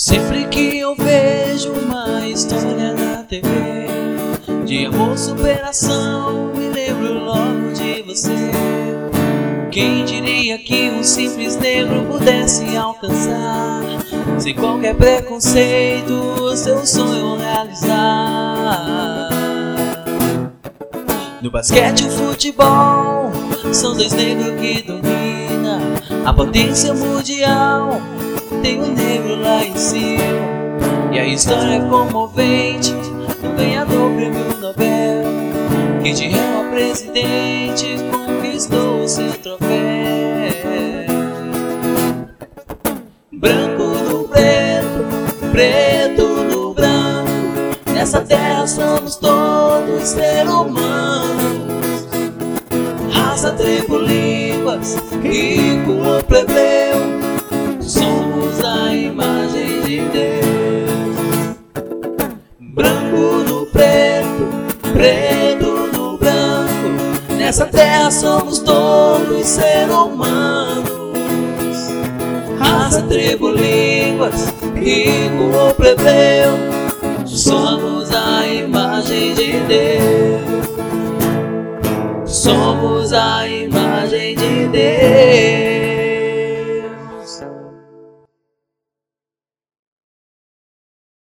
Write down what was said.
Sempre que eu vejo uma história na TV De amor, superação, me lembro logo de você. Quem diria que um simples negro pudesse alcançar? Sem qualquer preconceito, seu sonho realizar. No basquete e o futebol, são dois negros que dominam A potência mundial tem um negro lá em cima. E a história é comovente do ganhador prêmio Nobel, que de réu a presidente conquistou seu troféu. Branco no preto, preto no branco, nessa terra somos todos seres humanos. Raça, tribo, rico ou plebeu somos a imagem de Deus. Branco no preto, preto no branco, nessa terra somos todos seres humanos. Raça, tribo, línguas, rico ou plebeu, somos Somos a imagem de Deus.